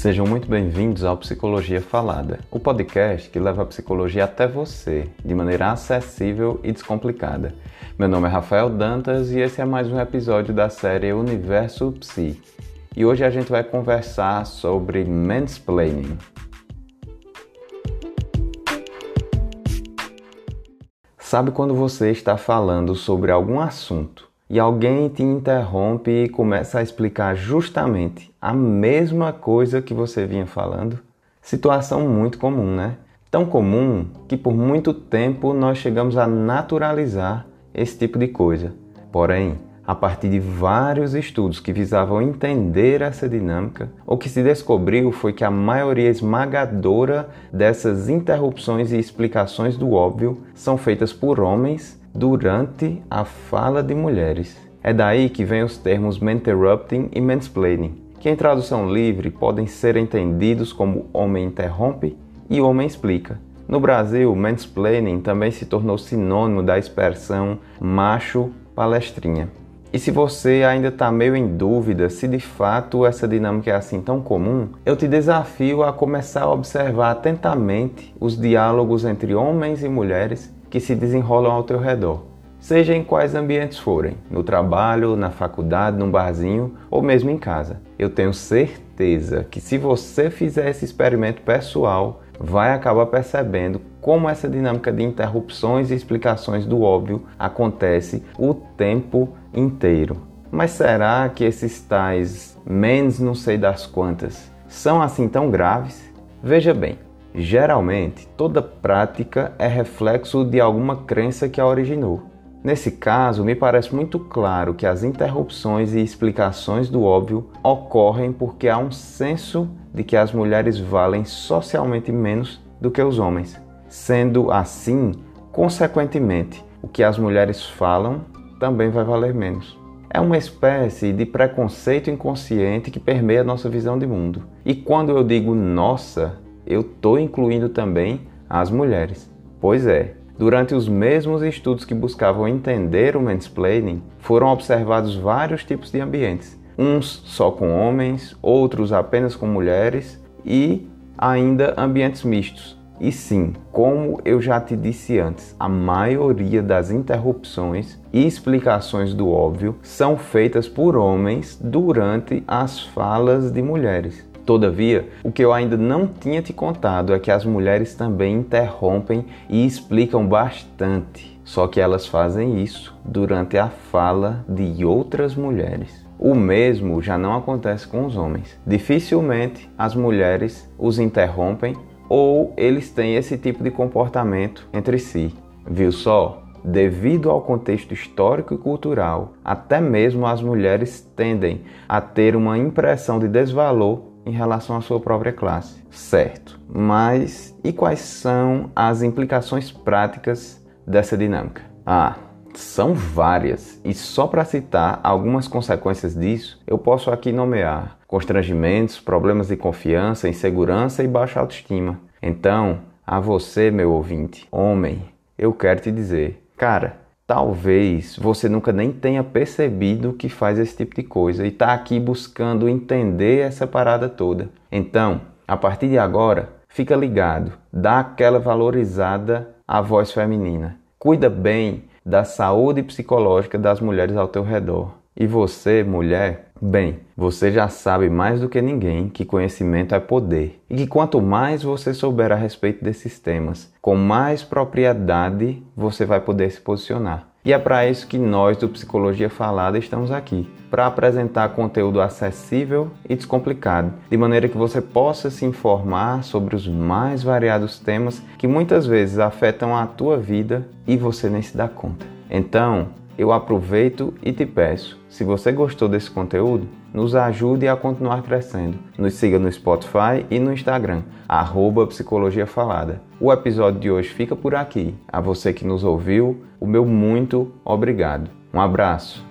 Sejam muito bem-vindos ao Psicologia Falada, o podcast que leva a psicologia até você, de maneira acessível e descomplicada. Meu nome é Rafael Dantas e esse é mais um episódio da série Universo Psi. E hoje a gente vai conversar sobre mansplaining. Sabe quando você está falando sobre algum assunto e alguém te interrompe e começa a explicar justamente a mesma coisa que você vinha falando? Situação muito comum, né? Tão comum que por muito tempo nós chegamos a naturalizar esse tipo de coisa. Porém, a partir de vários estudos que visavam entender essa dinâmica, o que se descobriu foi que a maioria esmagadora dessas interrupções e explicações do óbvio são feitas por homens durante a fala de mulheres. É daí que vem os termos interrupting e mansplaining, que em tradução livre podem ser entendidos como homem interrompe e homem explica. No Brasil, mansplaining também se tornou sinônimo da expressão macho palestrinha. E se você ainda está meio em dúvida se de fato essa dinâmica é assim tão comum, eu te desafio a começar a observar atentamente os diálogos entre homens e mulheres que se desenrolam ao teu redor, seja em quais ambientes forem, no trabalho, na faculdade, num barzinho ou mesmo em casa. Eu tenho certeza que se você fizer esse experimento pessoal, vai acabar percebendo como essa dinâmica de interrupções e explicações do óbvio acontece o tempo inteiro. Mas será que esses tais mens não sei das quantas são assim tão graves? Veja bem, geralmente toda prática é reflexo de alguma crença que a originou. Nesse caso, me parece muito claro que as interrupções e explicações do óbvio ocorrem porque há um senso de que as mulheres valem socialmente menos do que os homens. Sendo assim, consequentemente, o que as mulheres falam também vai valer menos. É uma espécie de preconceito inconsciente que permeia nossa visão de mundo. E quando eu digo nossa, eu estou incluindo também as mulheres. Pois é, Durante os mesmos estudos que buscavam entender o mansplaining, foram observados vários tipos de ambientes, uns só com homens, outros apenas com mulheres e ainda ambientes mistos. E sim, como eu já te disse antes, a maioria das interrupções e explicações do óbvio são feitas por homens durante as falas de mulheres. Todavia, o que eu ainda não tinha te contado é que as mulheres também interrompem e explicam bastante, só que elas fazem isso durante a fala de outras mulheres. O mesmo já não acontece com os homens. Dificilmente as mulheres os interrompem ou eles têm esse tipo de comportamento entre si. Viu só? Devido ao contexto histórico e cultural, até mesmo as mulheres tendem a ter uma impressão de desvalor em relação à sua própria classe. Certo, mas e quais são as implicações práticas dessa dinâmica? Ah, são várias, e só para citar algumas consequências disso, eu posso aqui nomear constrangimentos, problemas de confiança, insegurança e baixa autoestima. Então, a você, meu ouvinte, homem, eu quero te dizer, cara, Talvez você nunca nem tenha percebido que faz esse tipo de coisa e está aqui buscando entender essa parada toda. Então, a partir de agora, fica ligado, dá aquela valorizada à voz feminina. Cuida bem da saúde psicológica das mulheres ao teu redor. E você, mulher, bem, você já sabe mais do que ninguém que conhecimento é poder e que quanto mais você souber a respeito desses temas, com mais propriedade você vai poder se posicionar. E é para isso que nós do Psicologia Falada estamos aqui, para apresentar conteúdo acessível e descomplicado, de maneira que você possa se informar sobre os mais variados temas que muitas vezes afetam a tua vida e você nem se dá conta. Então, eu aproveito e te peço, se você gostou desse conteúdo, nos ajude a continuar crescendo. Nos siga no Spotify e no Instagram, arroba Psicologia Falada. O episódio de hoje fica por aqui. A você que nos ouviu, o meu muito obrigado. Um abraço.